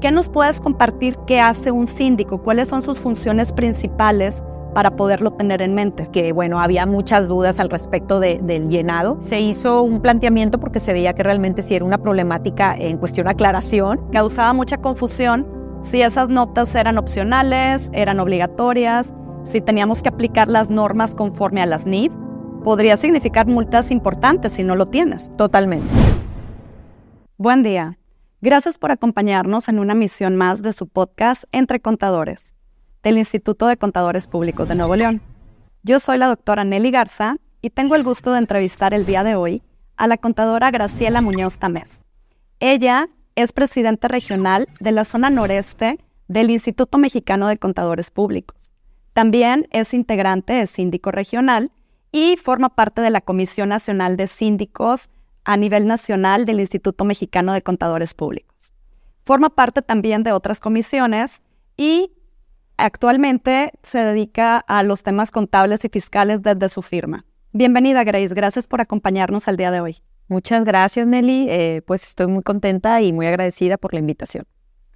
¿Qué nos puedes compartir qué hace un síndico? ¿Cuáles son sus funciones principales para poderlo tener en mente? Que bueno, había muchas dudas al respecto del llenado. Se hizo un planteamiento porque se veía que realmente sí era una problemática en cuestión de aclaración. Causaba mucha confusión si esas notas eran opcionales, eran obligatorias, si teníamos que aplicar las normas conforme a las NIF. Podría significar multas importantes si no lo tienes. Totalmente. Buen día. Gracias por acompañarnos en una misión más de su podcast Entre Contadores, del Instituto de Contadores Públicos de Nuevo León. Yo soy la doctora Nelly Garza y tengo el gusto de entrevistar el día de hoy a la contadora Graciela Muñoz Tamés. Ella es presidenta regional de la zona noreste del Instituto Mexicano de Contadores Públicos. También es integrante de Síndico Regional y forma parte de la Comisión Nacional de Síndicos a nivel nacional del Instituto Mexicano de Contadores Públicos. Forma parte también de otras comisiones y actualmente se dedica a los temas contables y fiscales desde su firma. Bienvenida, Grace. Gracias por acompañarnos el día de hoy. Muchas gracias, Nelly. Eh, pues estoy muy contenta y muy agradecida por la invitación.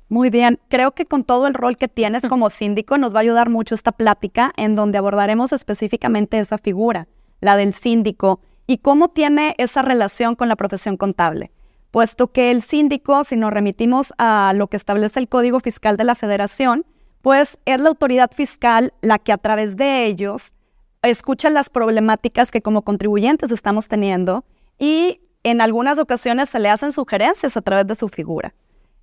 Muy bien, creo que con todo el rol que tienes como síndico nos va a ayudar mucho esta plática en donde abordaremos específicamente esa figura, la del síndico, ¿Y cómo tiene esa relación con la profesión contable? Puesto que el síndico, si nos remitimos a lo que establece el Código Fiscal de la Federación, pues es la autoridad fiscal la que a través de ellos escucha las problemáticas que como contribuyentes estamos teniendo y en algunas ocasiones se le hacen sugerencias a través de su figura.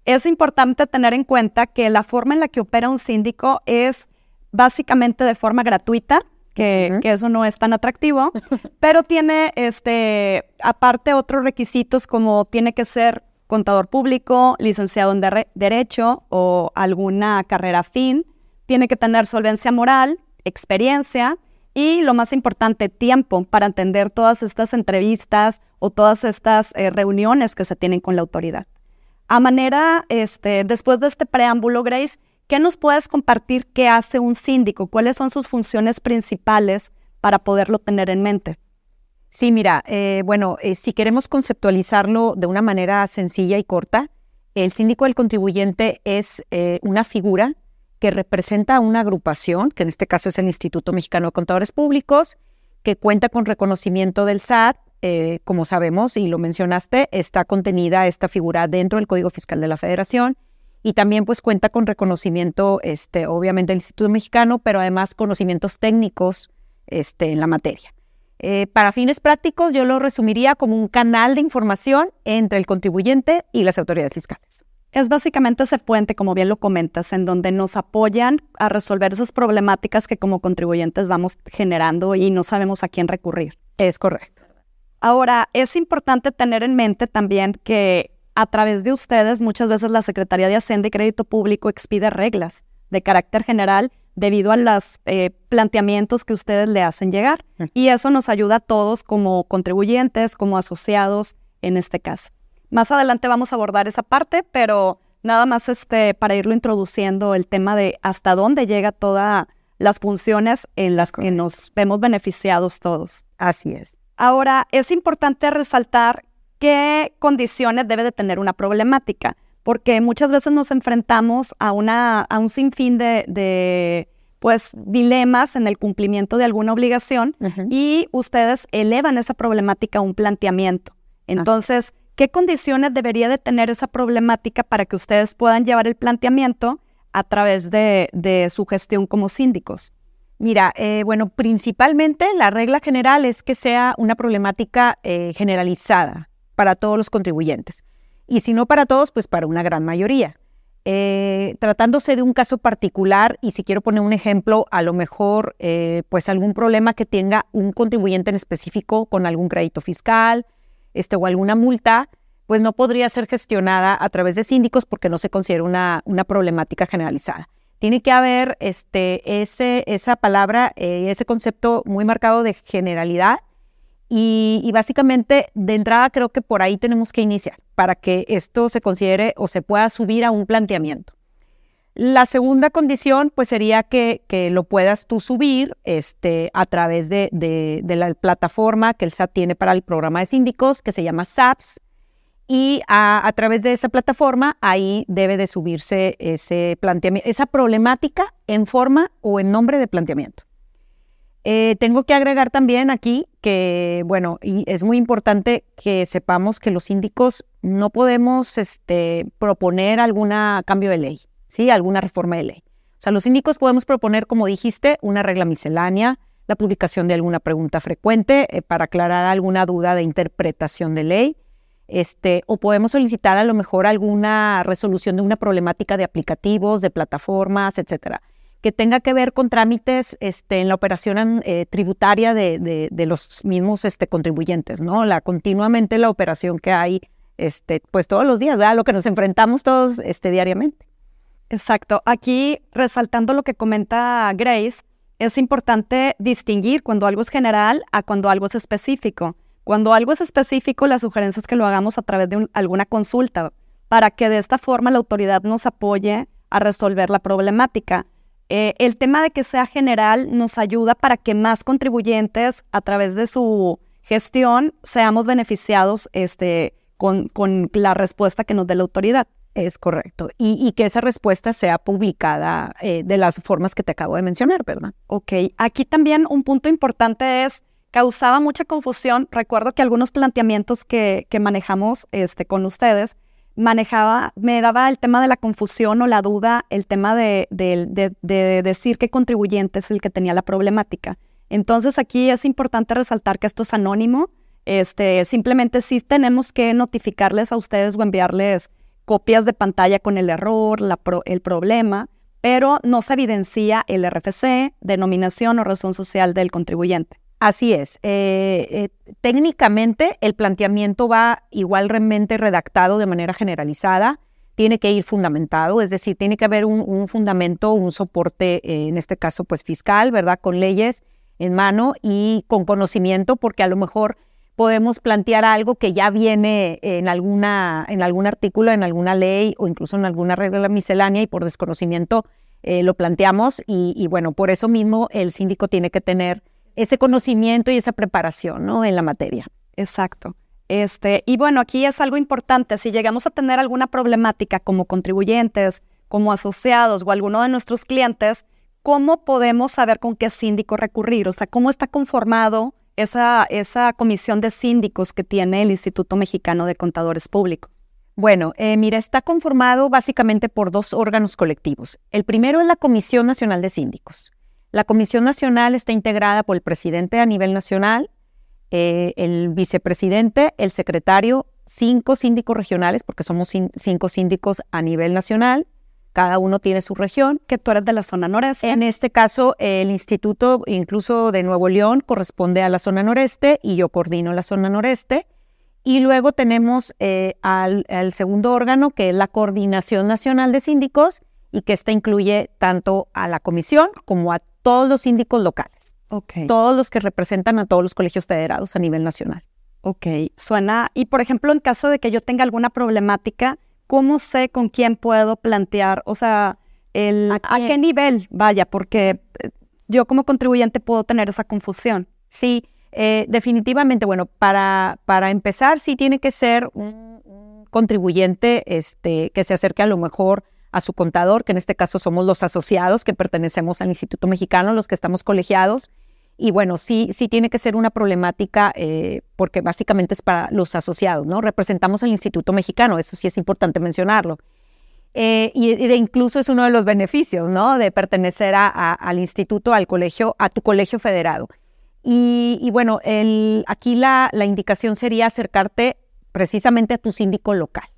Es importante tener en cuenta que la forma en la que opera un síndico es básicamente de forma gratuita, que, eso no es tan atractivo, pero tiene, este, aparte otros requisitos como tiene que ser contador público, licenciado en Derecho o alguna carrera fin, tiene que tener solvencia moral, experiencia y lo más importante, tiempo para entender todas estas entrevistas o todas estas eh, reuniones que se tienen con la autoridad. A manera, este, después de este preámbulo, Grace, ¿Qué nos puedes compartir qué hace un síndico? ¿Cuáles son sus funciones principales para poderlo tener en mente? Sí, mira, eh, bueno, eh, si queremos conceptualizarlo de una manera sencilla y corta, el síndico del contribuyente es eh, una figura que representa una agrupación, que en este caso es el Instituto Mexicano de Contadores Públicos, que cuenta con reconocimiento del SAT. como sabemos y lo mencionaste, está contenida esta figura dentro del Código Fiscal de la Federación y también pues cuenta con reconocimiento, este, obviamente del Instituto Mexicano, pero además conocimientos técnicos este, en la materia. Eh, para fines prácticos, yo lo resumiría como un canal de información entre el contribuyente y las autoridades fiscales. Es básicamente ese puente, como bien lo comentas, en donde nos apoyan a resolver esas problemáticas que como contribuyentes vamos generando y no sabemos a quién recurrir. Es correcto. Ahora, es importante tener en mente también que a través de ustedes, muchas veces la Secretaría de Hacienda y Crédito Público expide reglas de carácter general debido a los eh, planteamientos que ustedes le hacen llegar. Y eso nos ayuda a todos como contribuyentes, como asociados en este caso. Más adelante vamos a abordar esa parte, pero nada más este, para irlo introduciendo el tema de hasta dónde llega todas las funciones en las que nos vemos beneficiados todos. Así es. Ahora, es importante resaltar qué condiciones debe de tener una problemática, porque muchas veces nos enfrentamos a, una, a un sinfín de, pues, dilemas en el cumplimiento de alguna obligación y ustedes elevan esa problemática a un planteamiento. Entonces, ¿qué condiciones debería de tener esa problemática para que ustedes puedan llevar el planteamiento a través de, su gestión como síndicos? Mira, eh, bueno, principalmente la regla general es que sea una problemática eh, generalizada, para todos los contribuyentes. Y si no para todos, pues para una gran mayoría. Eh, tratándose de un caso particular, y si quiero poner un ejemplo, a lo mejor eh, pues algún problema que tenga un contribuyente en específico con algún crédito fiscal este, o alguna multa, pues no podría ser gestionada a través de síndicos porque no se considera una, una problemática generalizada. Tiene que haber este, ese, esa palabra, eh, ese concepto muy marcado de generalidad y, básicamente, de entrada, creo que por ahí tenemos que iniciar para que esto se considere o se pueda subir a un planteamiento. La segunda condición, pues, sería que, lo puedas tú subir este, a través de, la plataforma que el SAT tiene para el programa de síndicos, que se llama SAPS. y a, través de esa plataforma ahí debe de subirse ese planteamiento, esa problemática en forma o en nombre de planteamiento. Eh, tengo que agregar también aquí que, bueno, y es muy importante que sepamos que los síndicos no podemos este, proponer algún cambio de ley, ¿sí? Alguna reforma de ley. O sea, los síndicos podemos proponer, como dijiste, una regla miscelánea, la publicación de alguna pregunta frecuente eh, para aclarar alguna duda de interpretación de ley, este, o podemos solicitar a lo mejor alguna resolución de una problemática de aplicativos, de plataformas, etcétera, que tenga que ver con trámites este, en la operación eh, tributaria de, los mismos este, contribuyentes, ¿no? La continuamente la operación que hay, este, pues todos los días, a lo que nos enfrentamos todos este, diariamente. Exacto. Aquí, resaltando lo que comenta Grace, es importante distinguir cuando algo es general a cuando algo es específico. Cuando algo es específico, la sugerencia es que lo hagamos a través de alguna consulta para que de esta forma la autoridad nos apoye a resolver la problemática. Eh, el tema de que sea general nos ayuda para que más contribuyentes a través de su gestión seamos beneficiados este, con, la respuesta que nos dé la autoridad. Es correcto. Y, que esa respuesta sea publicada eh, de las formas que te acabo de mencionar, ¿verdad? Ok. Aquí también un punto importante es causaba mucha confusión. Recuerdo que algunos planteamientos que, manejamos este, con ustedes manejaba, me daba el tema de la confusión o la duda, el tema de, decir qué contribuyente es el que tenía la problemática. Entonces aquí es importante resaltar que esto es anónimo. Este, simplemente sí tenemos que notificarles a ustedes o enviarles copias de pantalla con el error, el problema, pero no se evidencia el RFC, denominación o razón social del contribuyente. Así es. Eh, eh, técnicamente el planteamiento va igualmente redactado de manera generalizada, tiene que ir fundamentado, es decir, tiene que haber un, fundamento, un soporte, eh, en este caso pues fiscal, ¿verdad? Con leyes en mano y con conocimiento, porque a lo mejor podemos plantear algo que ya viene en, alguna, en algún artículo, en alguna ley o incluso en alguna regla miscelánea y por desconocimiento lo planteamos y, y bueno, por eso mismo el síndico tiene que tener ese conocimiento y esa preparación ¿no? en la materia. Exacto. Este, y bueno, aquí es algo importante. Si llegamos a tener alguna problemática como contribuyentes, como asociados o alguno de nuestros clientes, ¿cómo podemos saber con qué síndico recurrir? O sea, ¿cómo está conformado esa, esa comisión de síndicos que tiene el Instituto Mexicano de Contadores Públicos? Bueno, eh, mira, está conformado básicamente por dos órganos colectivos. El primero es la Comisión Nacional de Síndicos. La Comisión Nacional está integrada por el presidente a nivel nacional, eh, el vicepresidente, el secretario, cinco síndicos regionales, porque somos cinco síndicos a nivel nacional, cada uno tiene su región. Que tú eres de la zona noreste. En este caso, el instituto incluso de Nuevo León corresponde a la zona noreste y yo coordino la zona noreste. Y luego tenemos eh, al, al, segundo órgano, que es la Coordinación Nacional de Síndicos, y que esta incluye tanto a la comisión como a todos los síndicos locales. Todos los que representan a todos los colegios federados a nivel nacional. Ok, suena. Y por ejemplo, en caso de que yo tenga alguna problemática, ¿cómo sé con quién puedo plantear? O sea, el, ¿a, qué? nivel? Vaya, porque eh, yo como contribuyente puedo tener esa confusión. Sí, eh, definitivamente, bueno, para, para empezar, sí tiene que ser un, un contribuyente este, que se acerque a lo mejor a su contador, que en este caso somos los asociados que pertenecemos al Instituto Mexicano, los que estamos colegiados. Y bueno, sí, sí tiene que ser una problemática eh, porque básicamente es para los asociados, ¿no? Representamos al Instituto Mexicano, eso sí es importante mencionarlo. Eh, y, incluso es uno de los beneficios, ¿no? De pertenecer a, al instituto, al colegio, a tu colegio federado. Y, bueno, el, aquí la, la indicación sería acercarte precisamente a tu síndico local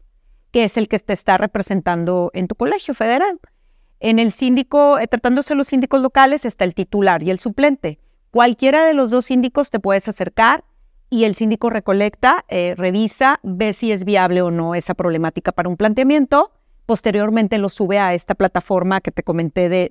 que es el que te está representando en tu colegio federal. En el síndico, eh, tratándose de los síndicos locales, está el titular y el suplente. Cualquiera de los dos síndicos te puedes acercar y el síndico recolecta, eh, revisa, ve si es viable o no esa problemática para un planteamiento. Posteriormente lo sube a esta plataforma que te comenté de,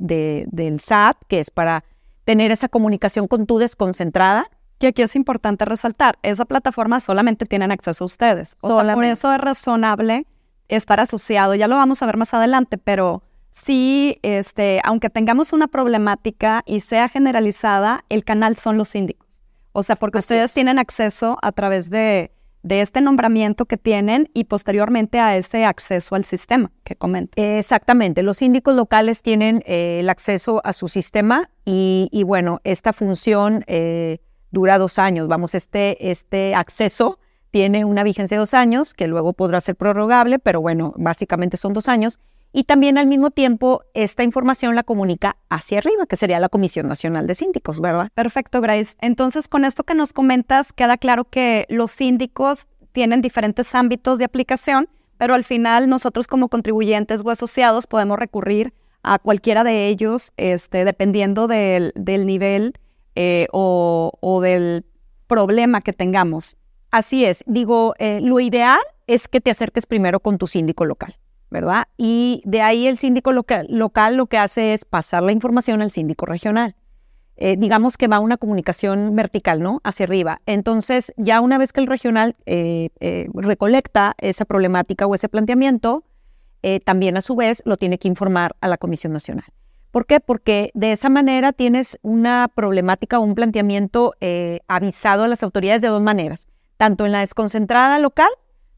del SAT, que es para tener esa comunicación con tu desconcentrada. Y aquí es importante resaltar, esa plataforma solamente tienen acceso a ustedes. O sea, por eso es razonable estar asociado, ya lo vamos a ver más adelante, pero sí, este, aunque tengamos una problemática y sea generalizada, el canal son los síndicos. O sea, porque ustedes tienen acceso a través de, de este nombramiento que tienen y posteriormente a ese acceso al sistema que comenta. Exactamente, los síndicos locales tienen eh, el acceso a su sistema y, bueno, esta función eh, dura dos años. Vamos, este, este acceso tiene una vigencia de dos años que luego podrá ser prorrogable, pero bueno, básicamente son dos años y también al mismo tiempo esta información la comunica hacia arriba, que sería la Comisión Nacional de Síndicos, ¿verdad? Perfecto, Grace. Entonces, con esto que nos comentas, queda claro que los síndicos tienen diferentes ámbitos de aplicación, pero al final nosotros como contribuyentes o asociados podemos recurrir a cualquiera de ellos, este, dependiendo del, nivel eh, o, del problema que tengamos. Así es. Digo, eh, lo ideal es que te acerques primero con tu síndico local. ¿verdad? Y de ahí el síndico local, lo que hace es pasar la información al síndico regional. Eh, digamos que va una comunicación vertical, ¿no? Hacia arriba. Entonces, ya una vez que el regional eh, recolecta esa problemática o ese planteamiento, también a su vez lo tiene que informar a la Comisión Nacional. ¿Por qué? Porque de esa manera tienes una problemática o un planteamiento avisado a las autoridades de dos maneras, tanto en la desconcentrada local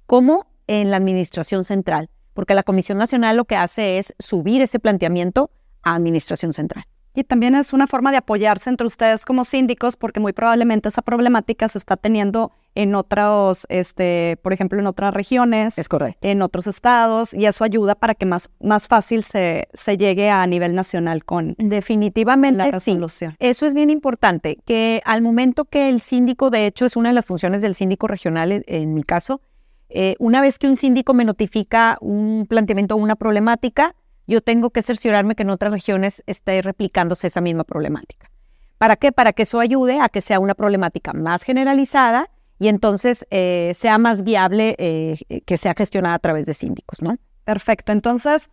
como en la administración central porque la Comisión Nacional lo que hace es subir ese planteamiento a Administración Central. Y también es una forma de apoyarse entre ustedes como síndicos, porque muy probablemente esa problemática se está teniendo en otros, este, por ejemplo, en otras regiones, es correcto. en otros estados, y eso ayuda para que más, más fácil se, se llegue a nivel nacional con definitivamente la resolución. Eso es bien importante, que al momento que el síndico, de hecho, es una de las funciones del síndico regional, en mi caso, eh, una vez que un síndico me notifica un planteamiento o una problemática, yo tengo que cerciorarme que en otras regiones esté replicándose esa misma problemática. ¿Para qué? Para que eso ayude a que sea una problemática más generalizada y entonces eh, sea más viable eh, que sea gestionada a través de síndicos, ¿no? Perfecto. Entonces,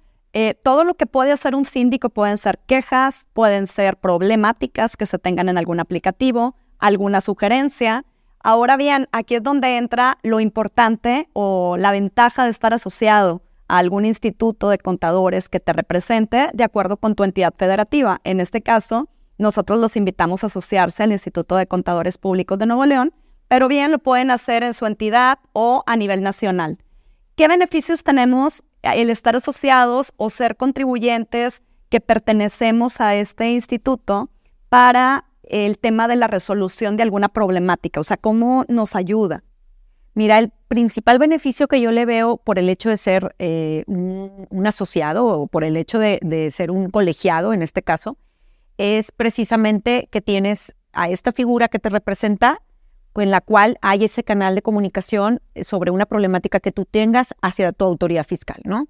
todo lo que puede hacer un síndico pueden ser quejas, pueden ser problemáticas que se tengan en algún aplicativo, alguna sugerencia, Ahora bien, aquí es donde entra lo importante o la ventaja de estar asociado a algún instituto de contadores que te represente de acuerdo con tu entidad federativa. En este caso, nosotros los invitamos a asociarse al Instituto de Contadores Públicos de Nuevo León, pero bien lo pueden hacer en su entidad o a nivel nacional. ¿Qué beneficios tenemos el estar asociados o ser contribuyentes que pertenecemos a este instituto para el tema de la resolución de alguna problemática? O sea, ¿cómo nos ayuda? Mira, el principal beneficio que yo le veo por el hecho de ser eh, un, asociado o por el hecho de, ser un colegiado en este caso, es precisamente que tienes a esta figura que te representa, en la cual hay ese canal de comunicación sobre una problemática que tú tengas hacia tu autoridad fiscal, ¿no?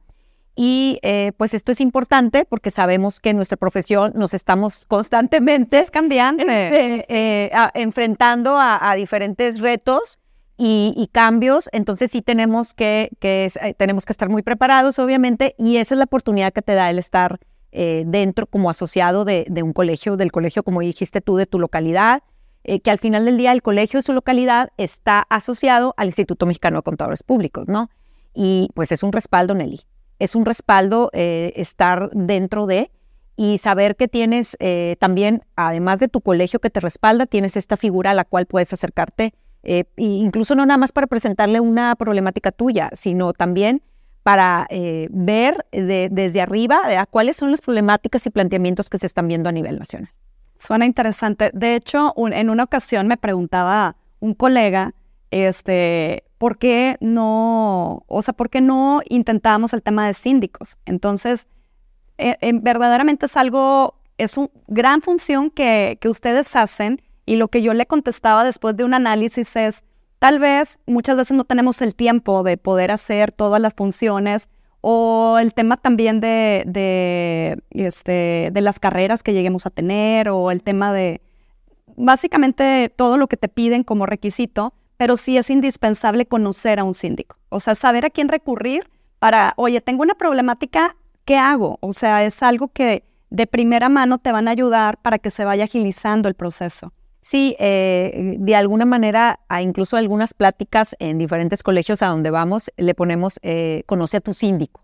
Y eh, pues esto es importante porque sabemos que en nuestra profesión nos estamos constantemente cambiando, este, eh, enfrentando a, diferentes retos y, cambios. Entonces sí tenemos que, eh, tenemos que estar muy preparados, obviamente, y esa es la oportunidad que te da el estar dentro como asociado de, de, un colegio, del colegio, como dijiste tú, de tu localidad, que al final del día el colegio de su localidad está asociado al Instituto Mexicano de Contadores Públicos, ¿no? Y pues es un respaldo, Nelly es un respaldo eh, estar dentro de y saber que tienes eh, también, además de tu colegio que te respalda, tienes esta figura a la cual puedes acercarte, eh, incluso no nada más para presentarle una problemática tuya, sino también para ver desde arriba cuáles son las problemáticas y planteamientos que se están viendo a nivel nacional. Suena interesante. De hecho, en una ocasión me preguntaba un colega, este, ¿por qué no, o sea, por qué no intentamos el tema de síndicos? Entonces, eh, verdaderamente es algo, es una gran función que, que ustedes hacen y lo que yo le contestaba después de un análisis es, tal vez muchas veces no tenemos el tiempo de poder hacer todas las funciones o el tema también de, de, este, de las carreras que lleguemos a tener o el tema de básicamente todo lo que te piden como requisito, pero sí es indispensable conocer a un síndico. O sea, saber a quién recurrir para, oye, tengo una problemática, ¿qué hago? O sea, es algo que de primera mano te van a ayudar para que se vaya agilizando el proceso. Sí, eh, de alguna manera, a incluso algunas pláticas en diferentes colegios a donde vamos, le ponemos, eh, conoce a tu síndico.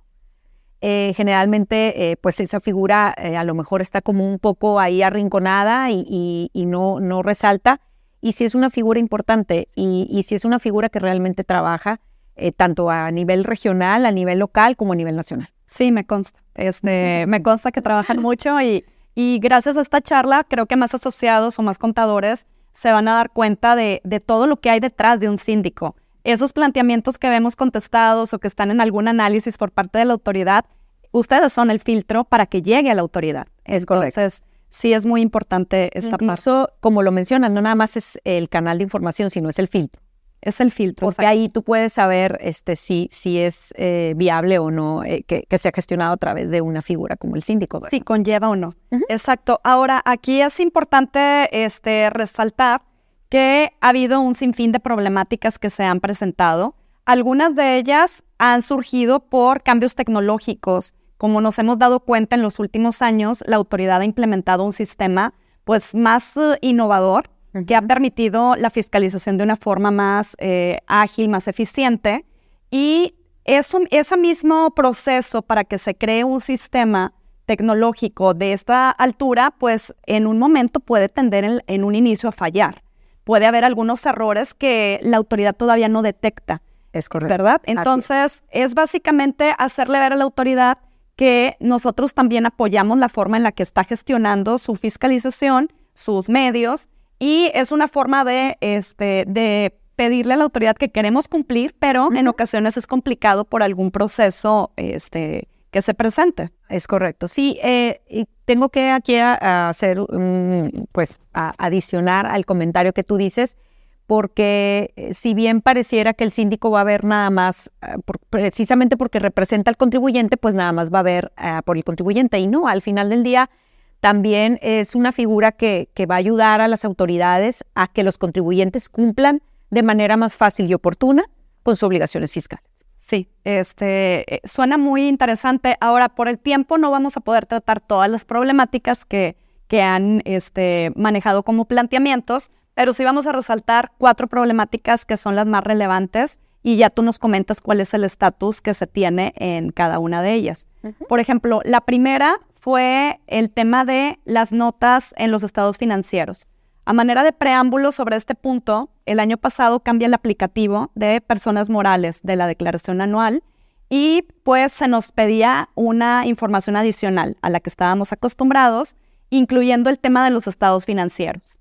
Eh, generalmente, pues esa figura a lo mejor está como un poco ahí arrinconada y, no, resalta y si es una figura importante y, si es una figura que realmente trabaja eh, tanto a nivel regional, a nivel local como a nivel nacional. Sí, me consta. Este, me consta que trabajan mucho y, y gracias a esta charla creo que más asociados o más contadores se van a dar cuenta de, de todo lo que hay detrás de un síndico. Esos planteamientos que vemos contestados o que están en algún análisis por parte de la autoridad, ustedes son el filtro para que llegue a la autoridad. Es Entonces, sí es muy importante esta Incluso, como lo mencionan, no nada más es el canal de información, sino es el filtro. Es el filtro. Porque ahí tú puedes saber este, si, si es eh, viable o no eh, que, que, sea gestionado a través de una figura como el síndico. Si conlleva o no. Exacto. Ahora, aquí es importante este, resaltar que ha habido un sinfín de problemáticas que se han presentado. Algunas de ellas han surgido por cambios tecnológicos. Como nos hemos dado cuenta en los últimos años, la autoridad ha implementado un sistema pues más uh, innovador que ha permitido la fiscalización de una forma más eh, ágil, más eficiente. Y es un, ese mismo proceso para que se cree un sistema tecnológico de esta altura, pues en un momento puede tender en, un inicio a fallar. Puede haber algunos errores que la autoridad todavía no detecta. Es correcto. ¿Verdad? Entonces, es básicamente hacerle ver a la autoridad que nosotros también apoyamos la forma en la que está gestionando su fiscalización, sus medios, y es una forma de, este, de pedirle a la autoridad que queremos cumplir, pero en ocasiones es complicado por algún proceso este, que se presente. Es correcto. Sí, eh, y tengo que aquí hacer, pues, adicionar al comentario que tú dices, porque eh, si bien pareciera que el síndico va a ver nada más, ah, precisamente porque representa al contribuyente, pues nada más va a ver ah, por el contribuyente. Y no, al final del día también es una figura que, va a ayudar a las autoridades a que los contribuyentes cumplan de manera más fácil y oportuna con sus obligaciones fiscales. Sí, este, eh, suena muy interesante. Ahora, por el tiempo no vamos a poder tratar todas las problemáticas que, que han este, manejado como planteamientos, pero sí vamos a resaltar cuatro problemáticas que son las más relevantes y ya tú nos comentas cuál es el estatus que se tiene en cada una de ellas. Por ejemplo, la primera fue el tema de las notas en los estados financieros. A manera de preámbulo sobre este punto, el año pasado cambia el aplicativo de personas morales de la declaración anual y pues se nos pedía una información adicional a la que estábamos acostumbrados, incluyendo el tema de los estados financieros.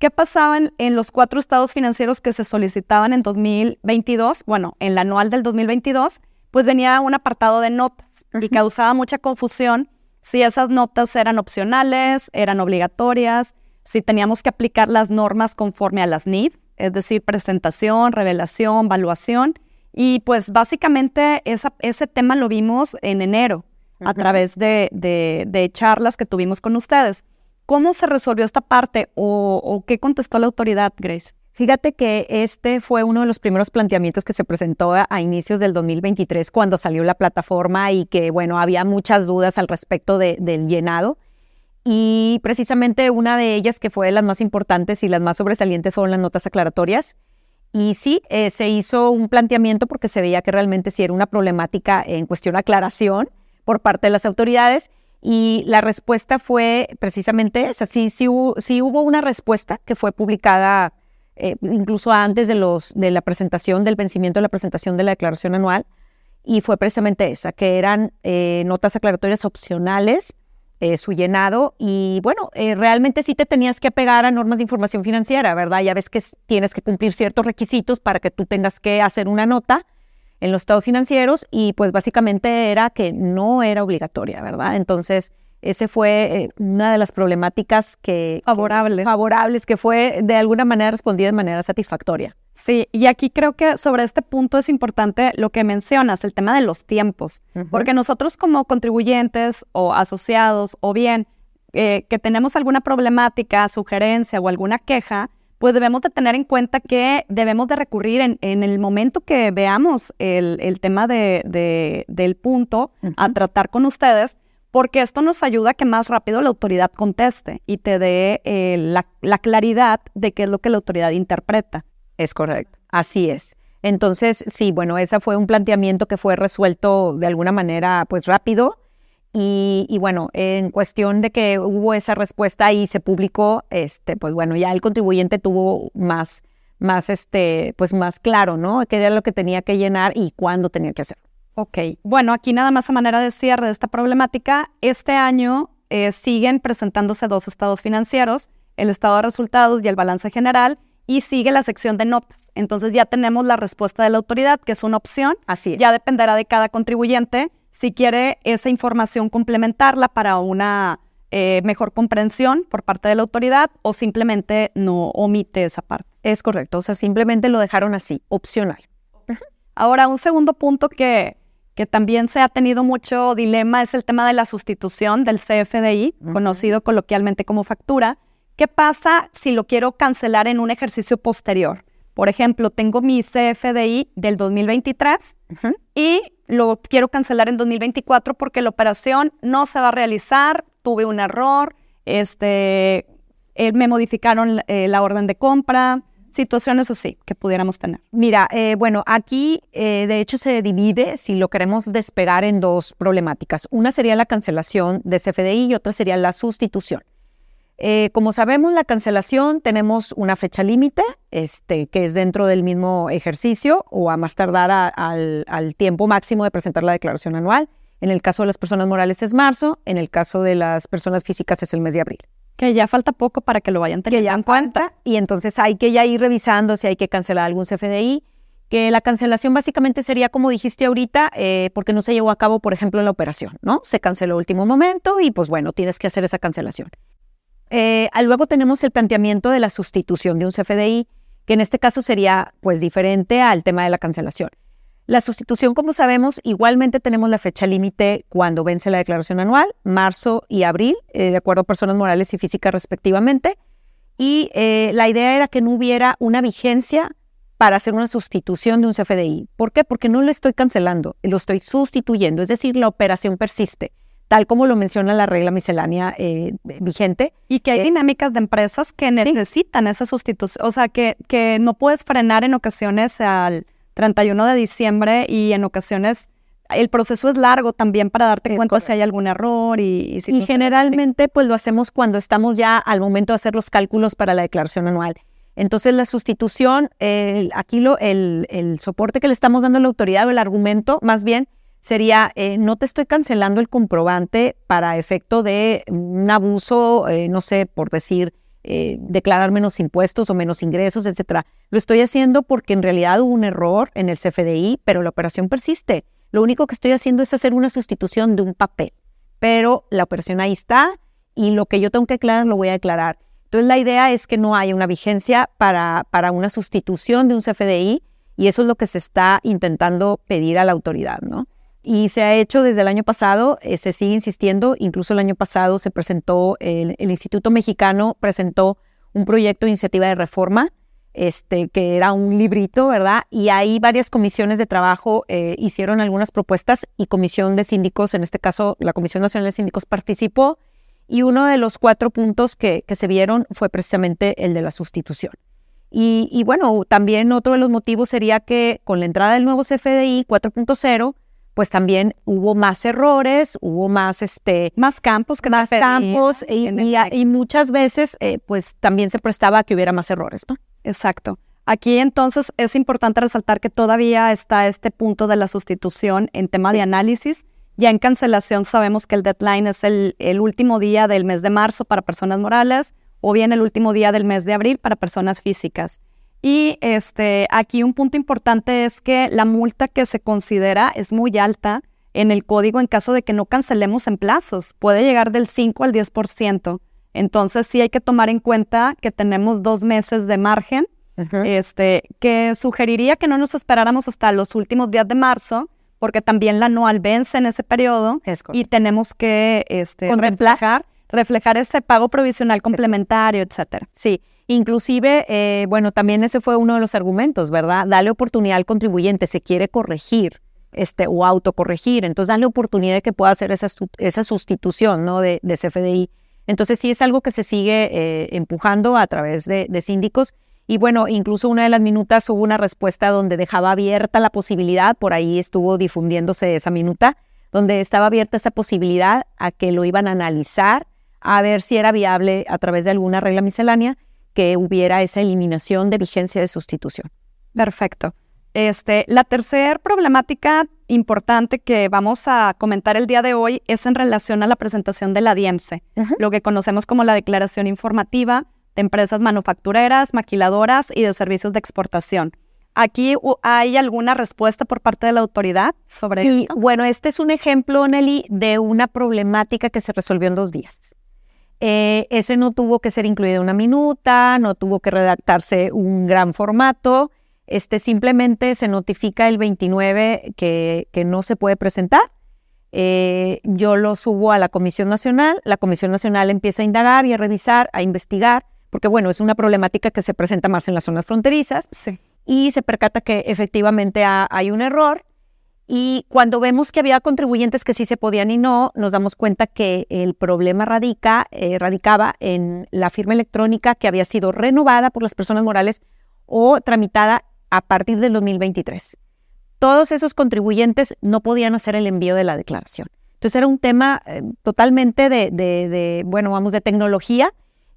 ¿Qué pasaba en, los cuatro estados financieros que se solicitaban en 2022? Bueno, en la anual del 2022, pues venía un apartado de notas y causaba mucha confusión si esas notas eran opcionales, eran obligatorias, si teníamos que aplicar las normas conforme a las NIF, es decir, presentación, revelación, evaluación. Y pues básicamente ese tema lo vimos en enero a través de, charlas que tuvimos con ustedes. ¿Cómo se resolvió esta parte o qué contestó la autoridad, Grace? Fíjate que este fue uno de los primeros planteamientos que se presentó a, inicios del 2023 cuando salió la plataforma y que, bueno, había muchas dudas al respecto del llenado. Y precisamente una de ellas, que fue de las más importantes y las más sobresalientes, fueron las notas aclaratorias. Y sí, eh, se hizo un planteamiento porque se veía que realmente sí era una problemática en cuestión de aclaración por parte de las autoridades. Y la respuesta fue precisamente esa. Sí, sí, sí hubo una respuesta que fue publicada eh, incluso antes de, los, de la presentación, del vencimiento de la presentación de la declaración anual, y fue precisamente esa, que eran eh, notas aclaratorias opcionales, eh, su llenado, y bueno, realmente sí te tenías que apegar a normas de información financiera, ¿verdad? Ya ves que tienes que cumplir ciertos requisitos para que tú tengas que hacer una nota en los estados financieros, y pues básicamente era que no era obligatoria, ¿verdad? Entonces, ese fue eh, una de las problemáticas que favorables. favorables que fue de alguna manera respondida de manera satisfactoria. Sí, y aquí creo que sobre este punto es importante lo que mencionas, el tema de los tiempos, porque nosotros como contribuyentes o asociados o bien eh, que tenemos alguna problemática, sugerencia o alguna queja, pues debemos de tener en cuenta que debemos de recurrir en, el momento que veamos el, tema de, del punto a tratar con ustedes, porque esto nos ayuda a que más rápido la autoridad conteste y te dé eh, la, claridad de qué es lo que la autoridad interpreta. Es correcto, así es. Entonces, sí, bueno, ese fue un planteamiento que fue resuelto de alguna manera, pues rápido. Y bueno, en cuestión de que hubo esa respuesta y se publicó, este, pues bueno, ya el contribuyente tuvo más, más, este, pues más claro, ¿no? Qué era lo que tenía que llenar y cuándo tenía que hacerlo. Ok, bueno, aquí nada más a manera de cierre de esta problemática, este año eh, siguen presentándose dos estados financieros, el estado de resultados y el balance general, y sigue la sección de notas. Entonces ya tenemos la respuesta de la autoridad, que es una opción. Así Ya dependerá de cada contribuyente si quiere esa información complementarla para una eh, mejor comprensión por parte de la autoridad o simplemente no omite esa parte. Es correcto, o sea, simplemente lo dejaron así, opcional. Ahora, un segundo punto que, que también se ha tenido mucho dilema es el tema de la sustitución del CFDI, conocido coloquialmente como factura. ¿Qué pasa si lo quiero cancelar en un ejercicio posterior? Por ejemplo, tengo mi CFDI del 2023 y lo quiero cancelar en 2024 porque la operación no se va a realizar, tuve un error, este, eh, me modificaron eh, la orden de compra, situaciones así que pudiéramos tener. Mira, eh, bueno, aquí de hecho se divide, si lo queremos despegar, en dos problemáticas. Una sería la cancelación de CFDI y otra sería la sustitución. Eh, como sabemos, la cancelación tenemos una fecha límite, este, que es dentro del mismo ejercicio o a más tardar al, tiempo máximo de presentar la declaración anual. En el caso de las personas morales es marzo, en el caso de las personas físicas es el mes de abril. Que ya falta poco para que lo vayan teniendo ya en cuenta. Y entonces hay que ya ir revisando si hay que cancelar algún CFDI, que la cancelación básicamente sería, como dijiste ahorita, eh, porque no se llevó a cabo, por ejemplo, la operación, ¿no? Se canceló último momento y pues bueno, tienes que hacer esa cancelación. Eh, luego tenemos el planteamiento de la sustitución de un CFDI, que en este caso sería pues diferente al tema de la cancelación. La sustitución, como sabemos, igualmente tenemos la fecha límite cuando vence la declaración anual, marzo y abril, eh, de acuerdo a personas morales y físicas respectivamente. Y eh, la idea era que no hubiera una vigencia para hacer una sustitución de un CFDI. ¿Por qué? Porque no lo estoy cancelando, lo estoy sustituyendo, es decir, la operación persiste tal como lo menciona la regla miscelánea eh, vigente. Y que hay eh, dinámicas de empresas que necesitan esa sustitución, o sea, que, que no puedes frenar en ocasiones al 31 de diciembre y en ocasiones el proceso es largo también para darte cuenta si hay algún error y, y, generalmente pues lo hacemos cuando estamos ya al momento de hacer los cálculos para la declaración anual. Entonces la sustitución, aquí lo, el, el soporte que le estamos dando a la autoridad o el argumento más bien sería, eh, no te estoy cancelando el comprobante para efecto de un abuso, eh, no sé, por decir, eh, declarar menos impuestos o menos ingresos, etcétera. Lo estoy haciendo porque en realidad hubo un error en el CFDI, pero la operación persiste. Lo único que estoy haciendo es hacer una sustitución de un papel, pero la operación ahí está y lo que yo tengo que aclarar lo voy a aclarar. Entonces la idea es que no haya una vigencia para, para una sustitución de un CFDI y eso es lo que se está intentando pedir a la autoridad, ¿no? Y se ha hecho desde el año pasado, eh, se sigue insistiendo, incluso el año pasado se presentó, el, Instituto Mexicano presentó un proyecto de iniciativa de reforma, este, que era un librito, ¿verdad? Y ahí varias comisiones de trabajo eh, hicieron algunas propuestas y comisión de síndicos, en este caso la Comisión Nacional de Síndicos participó y uno de los cuatro puntos que, que se vieron fue precisamente el de la sustitución. Y, y bueno, también otro de los motivos sería que con la entrada del nuevo CFDI 4.0, pues también hubo más errores, hubo más, este, más campos que más campos y, muchas veces, eh, pues también se prestaba a que hubiera más errores, ¿no? Exacto. Aquí entonces es importante resaltar que todavía está este punto de la sustitución en tema de análisis. Ya en cancelación sabemos que el deadline es el, el último día del mes de marzo para personas morales o bien el último día del mes de abril para personas físicas. Y este, aquí un punto importante es que la multa que se considera es muy alta en el código en caso de que no cancelemos en plazos. Puede llegar del 5 al 10%. Entonces sí hay que tomar en cuenta que tenemos dos meses de margen, este, que sugeriría que no nos esperáramos hasta los últimos días de marzo, porque también la anual vence en ese periodo y tenemos que este, reflejar, reflejar ese pago provisional complementario, etcétera. Sí. Inclusive, eh, bueno, también ese fue uno de los argumentos, ¿verdad? Dale oportunidad al contribuyente, se quiere corregir este, o autocorregir, entonces dale oportunidad de que pueda hacer esa, esa sustitución ¿no? de, de, CFDI. Entonces sí es algo que se sigue eh, empujando a través de, de síndicos. Y bueno, incluso una de las minutas hubo una respuesta donde dejaba abierta la posibilidad, por ahí estuvo difundiéndose esa minuta, donde estaba abierta esa posibilidad a que lo iban a analizar, a ver si era viable a través de alguna regla miscelánea que hubiera esa eliminación de vigencia de sustitución. Perfecto. Este, la tercera problemática importante que vamos a comentar el día de hoy es en relación a la presentación de la DIEMSE, lo que conocemos como la Declaración Informativa de Empresas Manufactureras, Maquiladoras y de Servicios de Exportación. ¿Aquí hay alguna respuesta por parte de la autoridad sobre sí, Bueno, este es un ejemplo, Nelly, de una problemática que se resolvió en dos días. Eh, ese no tuvo que ser incluido una minuta, no tuvo que redactarse un gran formato, este, simplemente se notifica el 29 que, no se puede presentar. Eh, yo lo subo a la Comisión Nacional, la Comisión Nacional empieza a indagar y a revisar, a investigar, porque bueno, es una problemática que se presenta más en las zonas fronterizas y se percata que efectivamente hay un error y cuando vemos que había contribuyentes que sí se podían y no, nos damos cuenta que el problema radica, eh, radicaba en la firma electrónica que había sido renovada por las personas morales o tramitada a partir del 2023. Todos esos contribuyentes no podían hacer el envío de la declaración. Entonces era un tema eh, totalmente de, bueno, vamos, de tecnología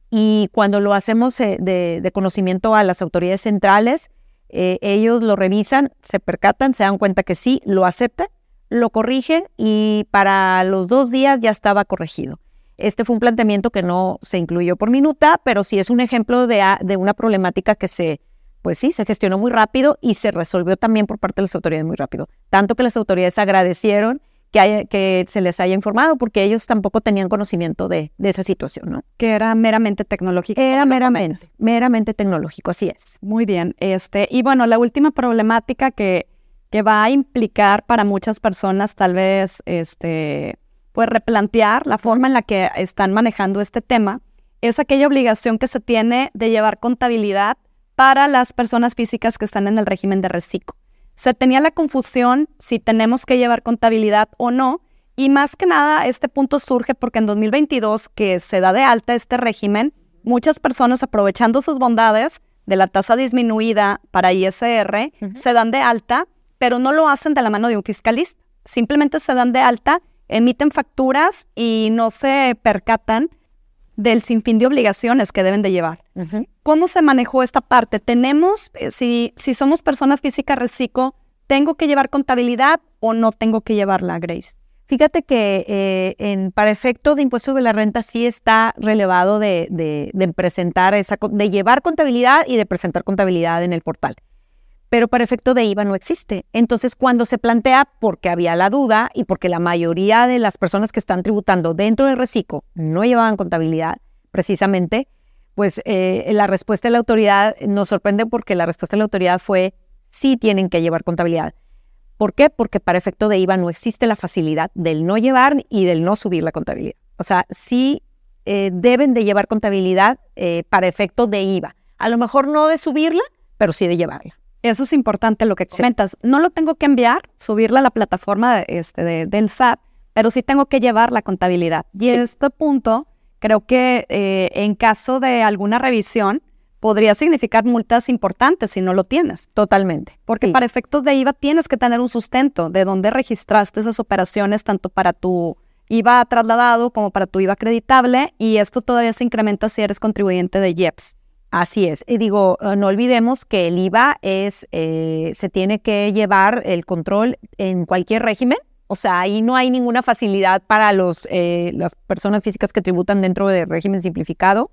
y cuando lo hacemos eh, de, conocimiento a las autoridades centrales, eh, ellos lo revisan, se percatan, se dan cuenta que sí, lo aceptan, lo corrigen y para los dos días ya estaba corregido. Este fue un planteamiento que no se incluyó por minuta, pero sí es un ejemplo de, de una problemática que se, pues sí, se gestionó muy rápido y se resolvió también por parte de las autoridades muy rápido. Tanto que las autoridades agradecieron que, que se les haya informado porque ellos tampoco tenían conocimiento de, esa situación, ¿no? Que era meramente tecnológico. Era meramente, meramente tecnológico, así es. Muy bien. Este, y bueno, la última problemática que, que va a implicar para muchas personas tal vez este, pues replantear la forma en la que están manejando este tema es aquella obligación que se tiene de llevar contabilidad para las personas físicas que están en el régimen de reciclo. Se tenía la confusión si tenemos que llevar contabilidad o no, y más que nada este punto surge porque en 2022, que se da de alta este régimen, muchas personas aprovechando sus bondades de la tasa disminuida para ISR, se dan de alta, pero no lo hacen de la mano de un fiscalista. Simplemente se dan de alta, emiten facturas y no se percatan del sinfín de obligaciones que deben de llevar. ¿Cómo se manejó esta parte? Tenemos, eh, si, si somos personas físicas reciclo, ¿tengo que llevar contabilidad o no tengo que llevarla, Grace? Fíjate que eh, en, para efecto de impuesto de la renta sí está relevado de, de, presentar esa, de llevar contabilidad y de presentar contabilidad en el portal pero para efecto de IVA no existe. Entonces, cuando se plantea, porque había la duda y porque la mayoría de las personas que están tributando dentro del reciclo no llevaban contabilidad, precisamente, pues eh, la respuesta de la autoridad nos sorprende porque la respuesta de la autoridad fue sí tienen que llevar contabilidad. ¿Por qué? Porque para efecto de IVA no existe la facilidad del no llevar y del no subir la contabilidad. O sea, sí eh, deben de llevar contabilidad eh, para efecto de IVA. A lo mejor no de subirla, pero sí de llevarla. Eso es importante lo que comentas. No lo tengo que enviar, subirla a la plataforma de, este, del SAT, pero sí tengo que llevar la contabilidad. Y en este punto, creo que eh, en caso de alguna revisión, podría significar multas importantes si no lo tienes. Totalmente. Porque para efectos de IVA tienes que tener un sustento de dónde registraste esas operaciones, tanto para tu IVA trasladado como para tu IVA acreditable, y esto todavía se incrementa si eres contribuyente de IEPS. Así es. Y digo, eh, no olvidemos que el IVA es, eh, se tiene que llevar el control en cualquier régimen. O sea, ahí no hay ninguna facilidad para los, eh, las personas físicas que tributan dentro del régimen simplificado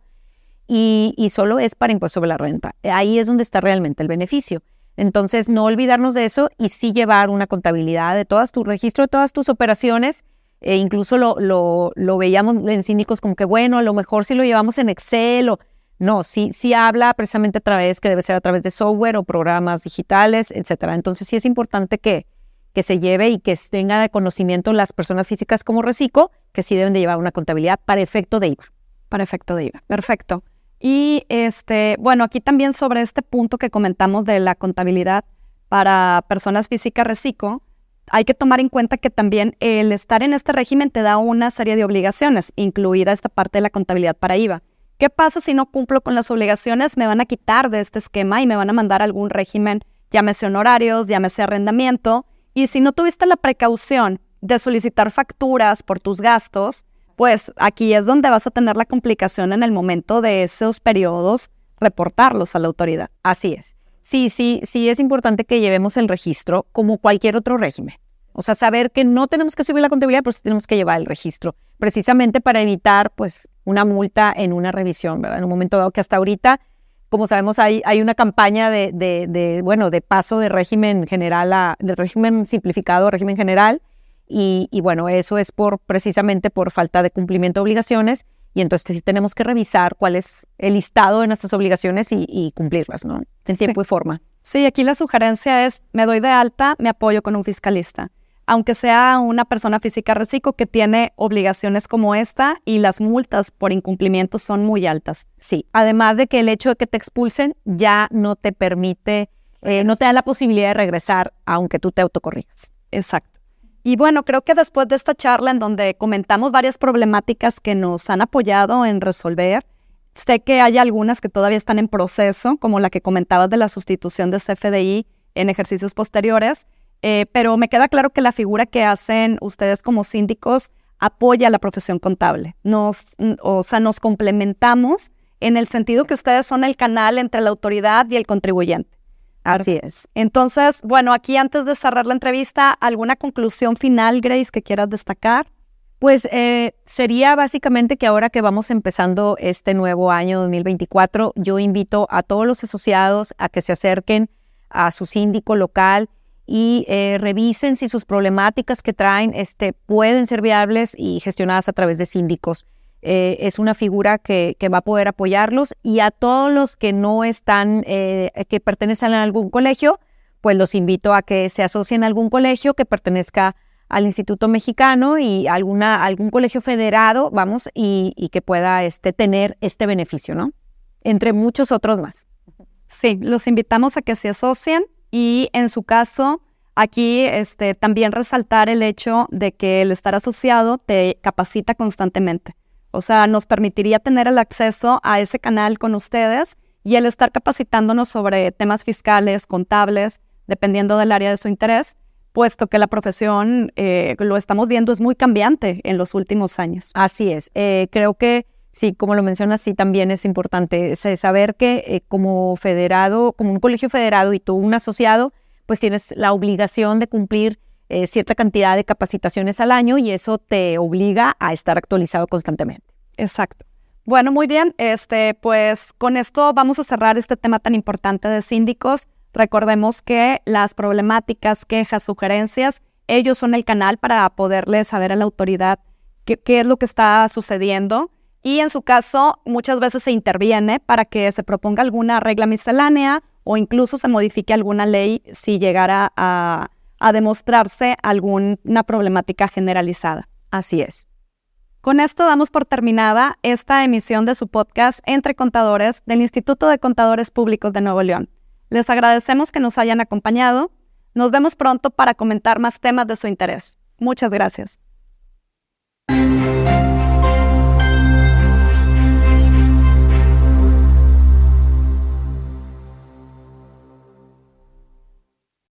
y, y, solo es para impuesto sobre la renta. Ahí es donde está realmente el beneficio. Entonces, no olvidarnos de eso y sí llevar una contabilidad de todas tu registro de todas tus operaciones. E incluso lo, lo, lo veíamos en cínicos como que, bueno, a lo mejor si lo llevamos en Excel o no, sí, sí habla precisamente a través, que debe ser a través de software o programas digitales, etcétera. Entonces sí es importante que, que se lleve y que tenga conocimiento las personas físicas como Reciclo, que sí deben de llevar una contabilidad para efecto de IVA. Para efecto de IVA. Perfecto. Y este, bueno, aquí también sobre este punto que comentamos de la contabilidad para personas físicas Reciclo, hay que tomar en cuenta que también el estar en este régimen te da una serie de obligaciones, incluida esta parte de la contabilidad para IVA. ¿Qué pasa si no cumplo con las obligaciones? Me van a quitar de este esquema y me van a mandar algún régimen, llámese honorarios, llámese arrendamiento. Y si no tuviste la precaución de solicitar facturas por tus gastos, pues aquí es donde vas a tener la complicación en el momento de esos periodos, reportarlos a la autoridad. Así es. Sí, sí, sí es importante que llevemos el registro como cualquier otro régimen. O sea, saber que no tenemos que subir la contabilidad, pero sí tenemos que llevar el registro, precisamente para evitar, pues, una multa en una revisión, ¿verdad? En un momento dado que hasta ahorita, como sabemos, hay, hay una campaña de, de, bueno, de paso de régimen general a, de régimen simplificado a régimen general, y, y, bueno, eso es por, precisamente por falta de cumplimiento de obligaciones, y entonces sí tenemos que revisar cuál es el listado de nuestras obligaciones y, y cumplirlas, ¿no? En tiempo y forma. Sí, aquí la sugerencia es, me doy de alta, me apoyo con un fiscalista aunque sea una persona física reciclo que tiene obligaciones como esta y las multas por incumplimiento son muy altas. Sí, además de que el hecho de que te expulsen ya no te permite, eh, no te da la posibilidad de regresar aunque tú te autocorrijas. Exacto. Y bueno, creo que después de esta charla en donde comentamos varias problemáticas que nos han apoyado en resolver, sé que hay algunas que todavía están en proceso, como la que comentabas de la sustitución de CFDI en ejercicios posteriores, eh, pero me queda claro que la figura que hacen ustedes como síndicos apoya a la profesión contable. Nos, o sea, nos complementamos en el sentido que ustedes son el canal entre la autoridad y el contribuyente. Así es. Entonces, bueno, aquí antes de cerrar la entrevista, ¿alguna conclusión final, Grace, que quieras destacar? Pues eh, sería básicamente que ahora que vamos empezando este nuevo año 2024, yo invito a todos los asociados a que se acerquen a su síndico local y eh, revisen si sus problemáticas que traen este, pueden ser viables y gestionadas a través de síndicos. Eh, es una figura que, va a poder apoyarlos y a todos los que no están, eh, que pertenecen a algún colegio, pues los invito a que se asocien a algún colegio que pertenezca al Instituto Mexicano y alguna, algún colegio federado, vamos, y, que pueda este, tener este beneficio, ¿no? Entre muchos otros más. Sí, los invitamos a que se asocien y en su caso, aquí este, también resaltar el hecho de que el estar asociado te capacita constantemente. O sea, nos permitiría tener el acceso a ese canal con ustedes y el estar capacitándonos sobre temas fiscales, contables, dependiendo del área de su interés, puesto que la profesión, eh, lo estamos viendo, es muy cambiante en los últimos años. Así es. Eh, creo que Sí, como lo mencionas, sí, también es importante saber que eh, como federado, como un colegio federado y tú un asociado, pues tienes la obligación de cumplir eh, cierta cantidad de capacitaciones al año y eso te obliga a estar actualizado constantemente. Exacto. Bueno, muy bien. Este, pues con esto vamos a cerrar este tema tan importante de síndicos. Recordemos que las problemáticas, quejas, sugerencias, ellos son el canal para poderle saber a la autoridad qué, qué es lo que está sucediendo y en su caso muchas veces se interviene para que se proponga alguna regla miscelánea o incluso se modifique alguna ley si llegara a, demostrarse alguna problemática generalizada. Así es. Con esto damos por terminada esta emisión de su podcast Entre Contadores del Instituto de Contadores Públicos de Nuevo León. Les agradecemos que nos hayan acompañado. Nos vemos pronto para comentar más temas de su interés. Muchas gracias.